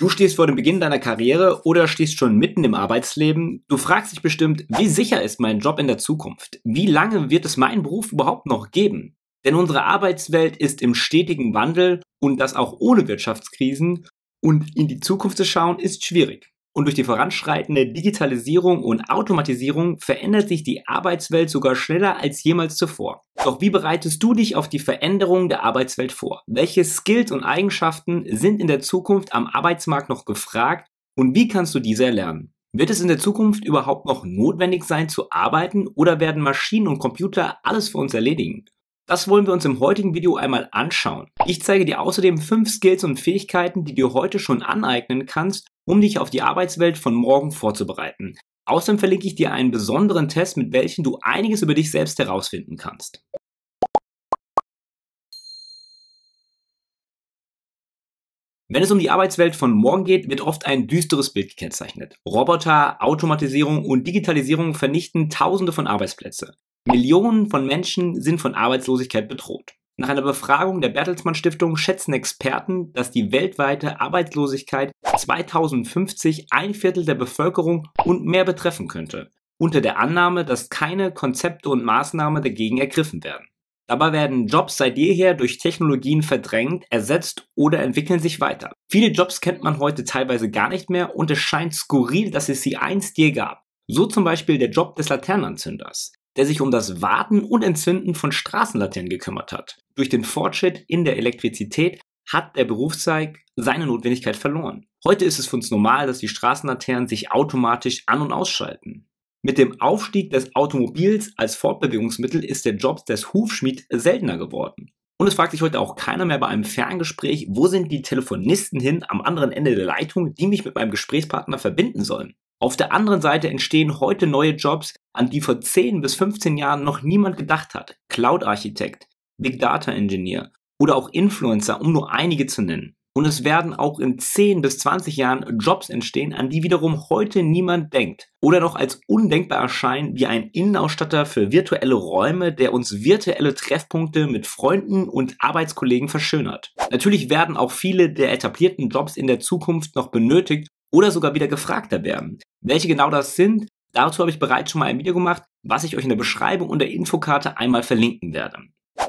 Du stehst vor dem Beginn deiner Karriere oder stehst schon mitten im Arbeitsleben. Du fragst dich bestimmt, wie sicher ist mein Job in der Zukunft? Wie lange wird es meinen Beruf überhaupt noch geben? Denn unsere Arbeitswelt ist im stetigen Wandel und das auch ohne Wirtschaftskrisen und in die Zukunft zu schauen ist schwierig. Und durch die voranschreitende Digitalisierung und Automatisierung verändert sich die Arbeitswelt sogar schneller als jemals zuvor. Doch wie bereitest du dich auf die Veränderung der Arbeitswelt vor? Welche Skills und Eigenschaften sind in der Zukunft am Arbeitsmarkt noch gefragt und wie kannst du diese erlernen? Wird es in der Zukunft überhaupt noch notwendig sein zu arbeiten oder werden Maschinen und Computer alles für uns erledigen? Das wollen wir uns im heutigen Video einmal anschauen. Ich zeige dir außerdem fünf Skills und Fähigkeiten, die du heute schon aneignen kannst, um dich auf die Arbeitswelt von morgen vorzubereiten. Außerdem verlinke ich dir einen besonderen Test, mit welchem du einiges über dich selbst herausfinden kannst. Wenn es um die Arbeitswelt von morgen geht, wird oft ein düsteres Bild gekennzeichnet. Roboter, Automatisierung und Digitalisierung vernichten Tausende von Arbeitsplätze. Millionen von Menschen sind von Arbeitslosigkeit bedroht. Nach einer Befragung der Bertelsmann Stiftung schätzen Experten, dass die weltweite Arbeitslosigkeit 2050 ein Viertel der Bevölkerung und mehr betreffen könnte, unter der Annahme, dass keine Konzepte und Maßnahmen dagegen ergriffen werden. Dabei werden Jobs seit jeher durch Technologien verdrängt, ersetzt oder entwickeln sich weiter. Viele Jobs kennt man heute teilweise gar nicht mehr und es scheint skurril, dass es sie einst je gab. So zum Beispiel der Job des Laternenanzünders der sich um das Warten und Entzünden von Straßenlaternen gekümmert hat. Durch den Fortschritt in der Elektrizität hat der Berufszweig seine Notwendigkeit verloren. Heute ist es für uns normal, dass die Straßenlaternen sich automatisch an- und ausschalten. Mit dem Aufstieg des Automobils als Fortbewegungsmittel ist der Job des Hufschmied seltener geworden. Und es fragt sich heute auch keiner mehr bei einem Ferngespräch, wo sind die Telefonisten hin am anderen Ende der Leitung, die mich mit meinem Gesprächspartner verbinden sollen. Auf der anderen Seite entstehen heute neue Jobs, an die vor 10 bis 15 Jahren noch niemand gedacht hat. Cloud-Architekt, Big Data Engineer oder auch Influencer, um nur einige zu nennen. Und es werden auch in 10 bis 20 Jahren Jobs entstehen, an die wiederum heute niemand denkt. Oder noch als undenkbar erscheinen wie ein Innenausstatter für virtuelle Räume, der uns virtuelle Treffpunkte mit Freunden und Arbeitskollegen verschönert. Natürlich werden auch viele der etablierten Jobs in der Zukunft noch benötigt, oder sogar wieder gefragter werden. Welche genau das sind, dazu habe ich bereits schon mal ein Video gemacht, was ich euch in der Beschreibung und der Infokarte einmal verlinken werde.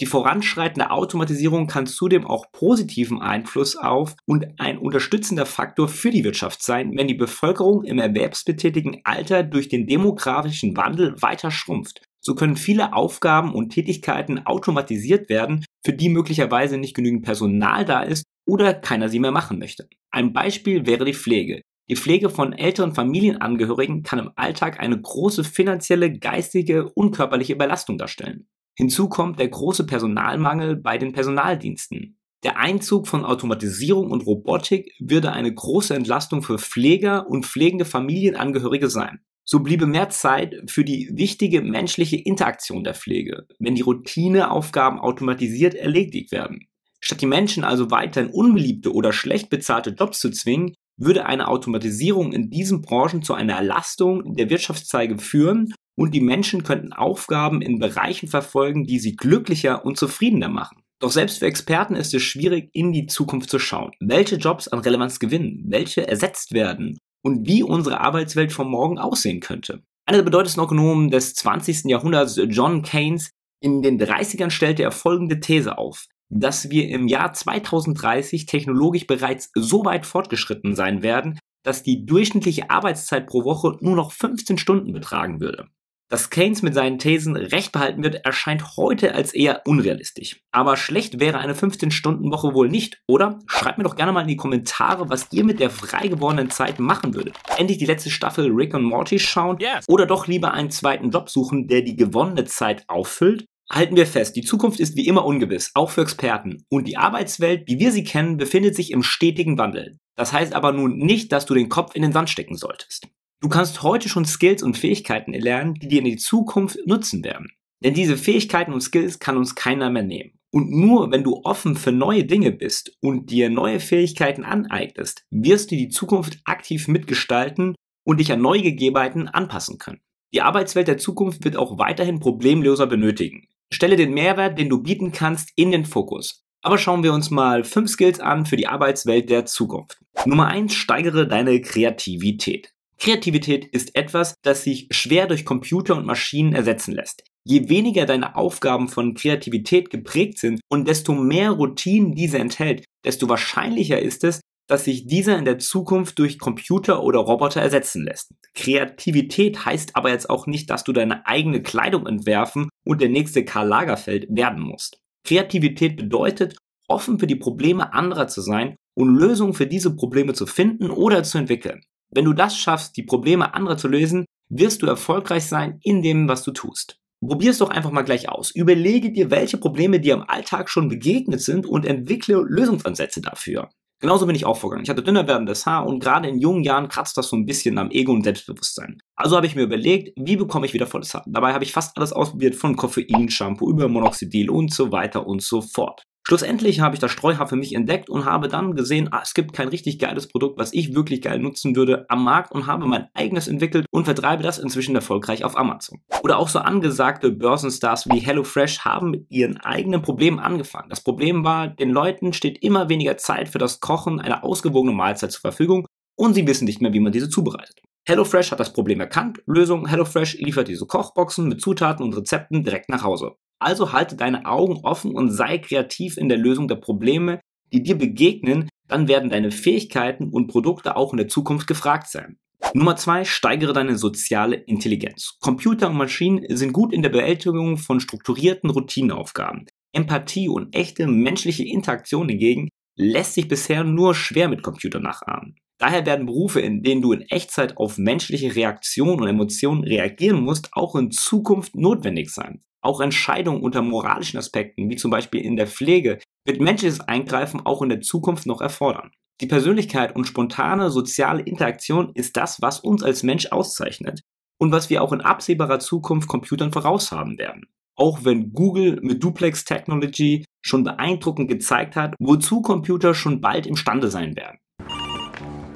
Die voranschreitende Automatisierung kann zudem auch positiven Einfluss auf und ein unterstützender Faktor für die Wirtschaft sein, wenn die Bevölkerung im erwerbsbetätigen Alter durch den demografischen Wandel weiter schrumpft. So können viele Aufgaben und Tätigkeiten automatisiert werden, für die möglicherweise nicht genügend Personal da ist oder keiner sie mehr machen möchte. Ein Beispiel wäre die Pflege. Die Pflege von älteren Familienangehörigen kann im Alltag eine große finanzielle, geistige und körperliche Belastung darstellen. Hinzu kommt der große Personalmangel bei den Personaldiensten. Der Einzug von Automatisierung und Robotik würde eine große Entlastung für Pfleger und pflegende Familienangehörige sein. So bliebe mehr Zeit für die wichtige menschliche Interaktion der Pflege, wenn die Routineaufgaben automatisiert erledigt werden. Statt die Menschen also weiterhin unbeliebte oder schlecht bezahlte Jobs zu zwingen, würde eine Automatisierung in diesen Branchen zu einer Erlastung der Wirtschaftszweige führen und die Menschen könnten Aufgaben in Bereichen verfolgen, die sie glücklicher und zufriedener machen. Doch selbst für Experten ist es schwierig, in die Zukunft zu schauen. Welche Jobs an Relevanz gewinnen, welche ersetzt werden und wie unsere Arbeitswelt von morgen aussehen könnte. Einer der bedeutendsten Ökonomen des 20. Jahrhunderts, John Keynes, in den 30ern stellte er folgende These auf dass wir im Jahr 2030 technologisch bereits so weit fortgeschritten sein werden, dass die durchschnittliche Arbeitszeit pro Woche nur noch 15 Stunden betragen würde. Dass Keynes mit seinen Thesen recht behalten wird, erscheint heute als eher unrealistisch. Aber schlecht wäre eine 15-Stunden-Woche wohl nicht, oder? Schreibt mir doch gerne mal in die Kommentare, was ihr mit der frei gewordenen Zeit machen würdet. Endlich die letzte Staffel Rick und Morty schauen yes. oder doch lieber einen zweiten Job suchen, der die gewonnene Zeit auffüllt Halten wir fest, die Zukunft ist wie immer ungewiss, auch für Experten. Und die Arbeitswelt, wie wir sie kennen, befindet sich im stetigen Wandel. Das heißt aber nun nicht, dass du den Kopf in den Sand stecken solltest. Du kannst heute schon Skills und Fähigkeiten erlernen, die dir in die Zukunft nutzen werden. Denn diese Fähigkeiten und Skills kann uns keiner mehr nehmen. Und nur wenn du offen für neue Dinge bist und dir neue Fähigkeiten aneignest, wirst du die Zukunft aktiv mitgestalten und dich an neue Gegebenheiten anpassen können. Die Arbeitswelt der Zukunft wird auch weiterhin Problemloser benötigen. Stelle den Mehrwert, den du bieten kannst, in den Fokus. Aber schauen wir uns mal fünf Skills an für die Arbeitswelt der Zukunft. Nummer eins: Steigere deine Kreativität. Kreativität ist etwas, das sich schwer durch Computer und Maschinen ersetzen lässt. Je weniger deine Aufgaben von Kreativität geprägt sind und desto mehr Routinen diese enthält, desto wahrscheinlicher ist es, dass sich dieser in der Zukunft durch Computer oder Roboter ersetzen lässt. Kreativität heißt aber jetzt auch nicht, dass du deine eigene Kleidung entwerfen und der nächste Karl Lagerfeld werden musst. Kreativität bedeutet, offen für die Probleme anderer zu sein und Lösungen für diese Probleme zu finden oder zu entwickeln. Wenn du das schaffst, die Probleme anderer zu lösen, wirst du erfolgreich sein in dem, was du tust. Probier es doch einfach mal gleich aus. Überlege dir, welche Probleme dir im Alltag schon begegnet sind und entwickle Lösungsansätze dafür. Genauso bin ich auch vorgegangen. Ich hatte dünner werdendes Haar und gerade in jungen Jahren kratzt das so ein bisschen am Ego und Selbstbewusstsein. Also habe ich mir überlegt, wie bekomme ich wieder volles Haar? Dabei habe ich fast alles ausprobiert, von Koffein, Shampoo über Monoxidil und so weiter und so fort. Schlussendlich habe ich das Streuhaar für mich entdeckt und habe dann gesehen, ah, es gibt kein richtig geiles Produkt, was ich wirklich geil nutzen würde am Markt und habe mein eigenes entwickelt und vertreibe das inzwischen erfolgreich auf Amazon. Oder auch so angesagte Börsenstars wie HelloFresh haben mit ihren eigenen Problemen angefangen. Das Problem war, den Leuten steht immer weniger Zeit für das Kochen einer ausgewogenen Mahlzeit zur Verfügung und sie wissen nicht mehr, wie man diese zubereitet. HelloFresh hat das Problem erkannt. Lösung: HelloFresh liefert diese Kochboxen mit Zutaten und Rezepten direkt nach Hause. Also halte deine Augen offen und sei kreativ in der Lösung der Probleme, die dir begegnen, dann werden deine Fähigkeiten und Produkte auch in der Zukunft gefragt sein. Nummer zwei, steigere deine soziale Intelligenz. Computer und Maschinen sind gut in der Bewältigung von strukturierten Routinenaufgaben. Empathie und echte menschliche Interaktion hingegen lässt sich bisher nur schwer mit Computern nachahmen. Daher werden Berufe, in denen du in Echtzeit auf menschliche Reaktionen und Emotionen reagieren musst, auch in Zukunft notwendig sein. Auch Entscheidungen unter moralischen Aspekten, wie zum Beispiel in der Pflege, wird menschliches Eingreifen auch in der Zukunft noch erfordern. Die Persönlichkeit und spontane soziale Interaktion ist das, was uns als Mensch auszeichnet und was wir auch in absehbarer Zukunft Computern voraushaben werden. Auch wenn Google mit Duplex Technology schon beeindruckend gezeigt hat, wozu Computer schon bald imstande sein werden.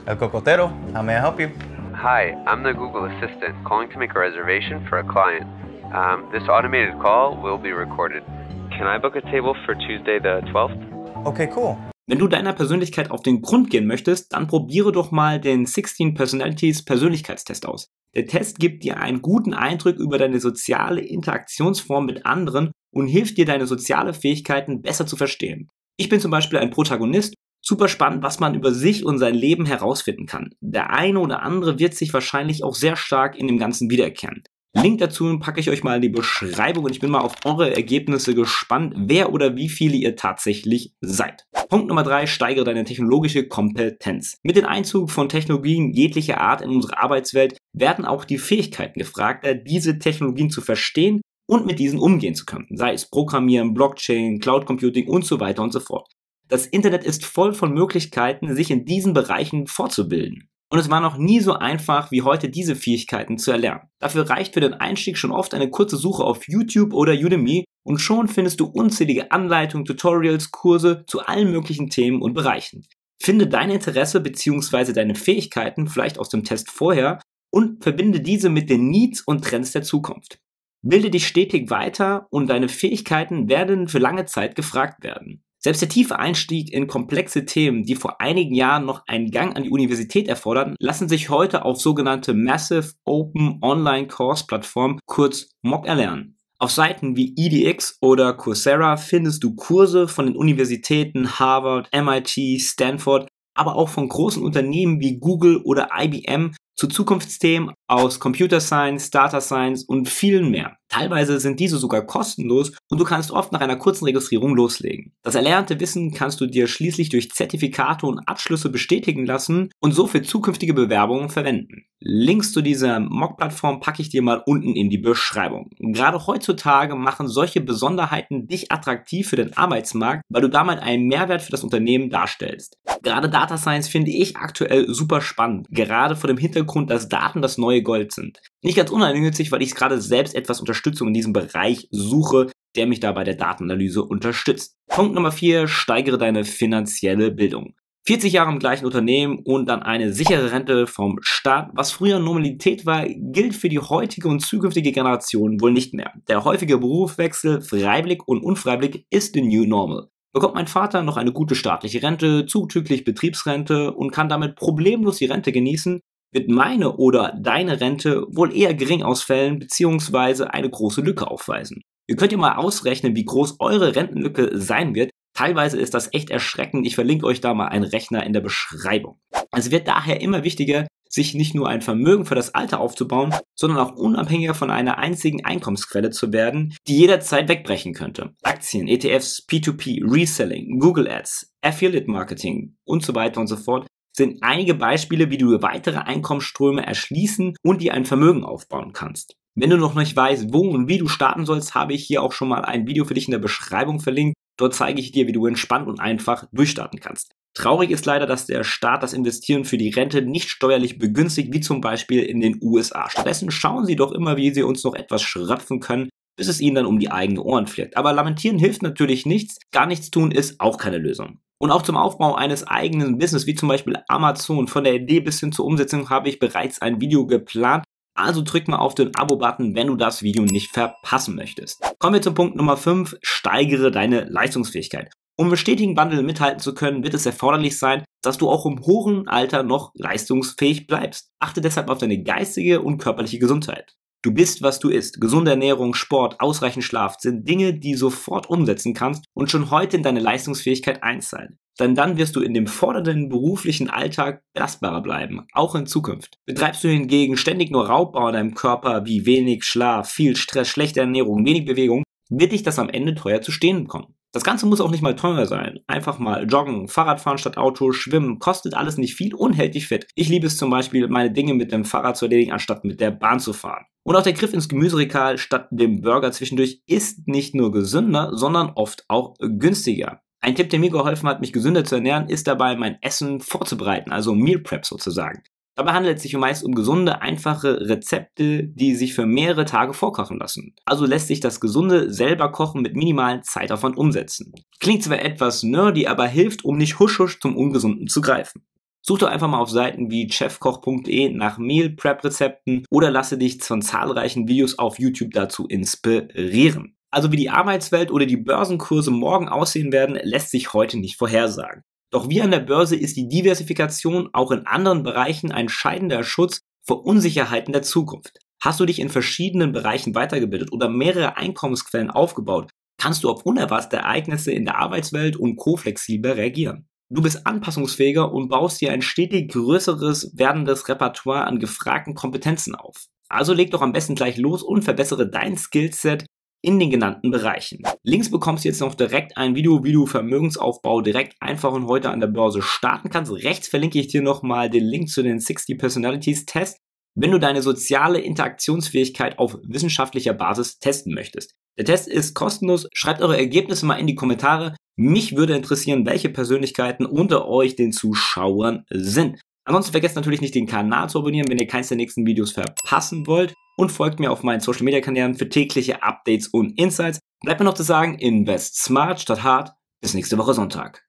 El Cocotero, how may I help you? Hi, I'm the Google Assistant calling to make a reservation for a client. Um, this automated call will be recorded. Can I book a table for Tuesday the 12th? Okay, cool. Wenn du deiner Persönlichkeit auf den Grund gehen möchtest, dann probiere doch mal den 16 Personalities Persönlichkeitstest aus. Der Test gibt dir einen guten Eindruck über deine soziale Interaktionsform mit anderen und hilft dir, deine soziale Fähigkeiten besser zu verstehen. Ich bin zum Beispiel ein Protagonist. Super spannend, was man über sich und sein Leben herausfinden kann. Der eine oder andere wird sich wahrscheinlich auch sehr stark in dem Ganzen wiedererkennen. Link dazu packe ich euch mal in die Beschreibung und ich bin mal auf eure Ergebnisse gespannt, wer oder wie viele ihr tatsächlich seid. Punkt Nummer drei: steigere deine technologische Kompetenz. Mit dem Einzug von Technologien jeglicher Art in unsere Arbeitswelt werden auch die Fähigkeiten gefragt, diese Technologien zu verstehen und mit diesen umgehen zu können. Sei es Programmieren, Blockchain, Cloud Computing und so weiter und so fort. Das Internet ist voll von Möglichkeiten, sich in diesen Bereichen fortzubilden. Und es war noch nie so einfach wie heute diese Fähigkeiten zu erlernen. Dafür reicht für den Einstieg schon oft eine kurze Suche auf YouTube oder Udemy und schon findest du unzählige Anleitungen, Tutorials, Kurse zu allen möglichen Themen und Bereichen. Finde dein Interesse bzw. deine Fähigkeiten vielleicht aus dem Test vorher und verbinde diese mit den Needs und Trends der Zukunft. Bilde dich stetig weiter und deine Fähigkeiten werden für lange Zeit gefragt werden. Selbst der tiefe Einstieg in komplexe Themen, die vor einigen Jahren noch einen Gang an die Universität erforderten, lassen sich heute auf sogenannte Massive Open Online Course Plattformen, kurz MOOC, erlernen. Auf Seiten wie EDX oder Coursera findest du Kurse von den Universitäten Harvard, MIT, Stanford, aber auch von großen Unternehmen wie Google oder IBM zu Zukunftsthemen aus Computer Science, Data Science und vielen mehr. Teilweise sind diese sogar kostenlos und du kannst oft nach einer kurzen Registrierung loslegen. Das erlernte Wissen kannst du dir schließlich durch Zertifikate und Abschlüsse bestätigen lassen und so für zukünftige Bewerbungen verwenden. Links zu dieser Mock-Plattform packe ich dir mal unten in die Beschreibung. Gerade heutzutage machen solche Besonderheiten dich attraktiv für den Arbeitsmarkt, weil du damit einen Mehrwert für das Unternehmen darstellst. Gerade Data Science finde ich aktuell super spannend, gerade vor dem Hintergrund, dass Daten das neue Gold sind. Nicht ganz uneigennützig, weil ich gerade selbst etwas Unterstützung in diesem Bereich suche, der mich da bei der Datenanalyse unterstützt. Punkt Nummer 4, steigere deine finanzielle Bildung. 40 Jahre im gleichen Unternehmen und dann eine sichere Rente vom Staat, was früher Normalität war, gilt für die heutige und zukünftige Generation wohl nicht mehr. Der häufige Berufswechsel, freiwillig und unfreiwillig, ist the new normal. bekommt mein Vater noch eine gute staatliche Rente, zuzüglich Betriebsrente und kann damit problemlos die Rente genießen, wird meine oder deine Rente wohl eher gering ausfällen bzw. eine große Lücke aufweisen. Ihr könnt ja mal ausrechnen, wie groß eure Rentenlücke sein wird. Teilweise ist das echt erschreckend. Ich verlinke euch da mal einen Rechner in der Beschreibung. Es wird daher immer wichtiger, sich nicht nur ein Vermögen für das Alter aufzubauen, sondern auch unabhängiger von einer einzigen Einkommensquelle zu werden, die jederzeit wegbrechen könnte. Aktien, ETFs, P2P, Reselling, Google Ads, Affiliate Marketing und so weiter und so fort sind einige Beispiele, wie du weitere Einkommensströme erschließen und dir ein Vermögen aufbauen kannst. Wenn du noch nicht weißt, wo und wie du starten sollst, habe ich hier auch schon mal ein Video für dich in der Beschreibung verlinkt. Dort zeige ich dir, wie du entspannt und einfach durchstarten kannst. Traurig ist leider, dass der Staat das Investieren für die Rente nicht steuerlich begünstigt, wie zum Beispiel in den USA. Stattdessen schauen sie doch immer, wie sie uns noch etwas schröpfen können, bis es ihnen dann um die eigenen Ohren fliegt. Aber lamentieren hilft natürlich nichts, gar nichts tun ist auch keine Lösung. Und auch zum Aufbau eines eigenen Business, wie zum Beispiel Amazon, von der Idee bis hin zur Umsetzung habe ich bereits ein Video geplant. Also drück mal auf den Abo-Button, wenn du das Video nicht verpassen möchtest. Kommen wir zum Punkt Nummer 5, steigere deine Leistungsfähigkeit. Um im stetigen Wandel mithalten zu können, wird es erforderlich sein, dass du auch im hohen Alter noch leistungsfähig bleibst. Achte deshalb auf deine geistige und körperliche Gesundheit. Du bist, was du isst. Gesunde Ernährung, Sport, ausreichend Schlaf sind Dinge, die sofort umsetzen kannst und schon heute in deine Leistungsfähigkeit einzahlen. Denn dann wirst du in dem fordernden beruflichen Alltag belastbarer bleiben, auch in Zukunft. Betreibst du hingegen ständig nur Raubbau an deinem Körper wie wenig Schlaf, viel Stress, schlechte Ernährung, wenig Bewegung, wird dich das am Ende teuer zu stehen kommen. Das Ganze muss auch nicht mal teuer sein. Einfach mal joggen, Fahrradfahren statt Auto, schwimmen, kostet alles nicht viel und hält dich fit. Ich liebe es zum Beispiel, meine Dinge mit dem Fahrrad zu erledigen, anstatt mit der Bahn zu fahren. Und auch der Griff ins Gemüseregal statt dem Burger zwischendurch ist nicht nur gesünder, sondern oft auch günstiger. Ein Tipp, der mir geholfen hat, mich gesünder zu ernähren, ist dabei, mein Essen vorzubereiten, also Meal Prep sozusagen. Dabei handelt es sich meist um gesunde, einfache Rezepte, die sich für mehrere Tage vorkochen lassen. Also lässt sich das gesunde selber kochen mit minimalen Zeitaufwand umsetzen. Klingt zwar etwas nerdy, aber hilft, um nicht husch husch zum Ungesunden zu greifen. Such doch einfach mal auf Seiten wie chefkoch.de nach Meal Prep Rezepten oder lasse dich von zahlreichen Videos auf YouTube dazu inspirieren. Also wie die Arbeitswelt oder die Börsenkurse morgen aussehen werden, lässt sich heute nicht vorhersagen. Doch wie an der Börse ist die Diversifikation auch in anderen Bereichen ein entscheidender Schutz vor Unsicherheiten der Zukunft. Hast du dich in verschiedenen Bereichen weitergebildet oder mehrere Einkommensquellen aufgebaut, kannst du auf unerwartete Ereignisse in der Arbeitswelt und co flexibler reagieren. Du bist anpassungsfähiger und baust dir ein stetig größeres werdendes Repertoire an gefragten Kompetenzen auf. Also leg doch am besten gleich los und verbessere dein Skillset in den genannten Bereichen. Links bekommst du jetzt noch direkt ein Video, wie du Vermögensaufbau direkt einfach und heute an der Börse starten kannst. Rechts verlinke ich dir nochmal den Link zu den 60 Personalities Test, wenn du deine soziale Interaktionsfähigkeit auf wissenschaftlicher Basis testen möchtest. Der Test ist kostenlos. Schreibt eure Ergebnisse mal in die Kommentare. Mich würde interessieren, welche Persönlichkeiten unter euch den Zuschauern sind. Ansonsten vergesst natürlich nicht den Kanal zu abonnieren, wenn ihr keins der nächsten Videos verpassen wollt und folgt mir auf meinen Social Media Kanälen für tägliche Updates und Insights. Bleibt mir noch zu sagen, invest smart statt hart. Bis nächste Woche Sonntag.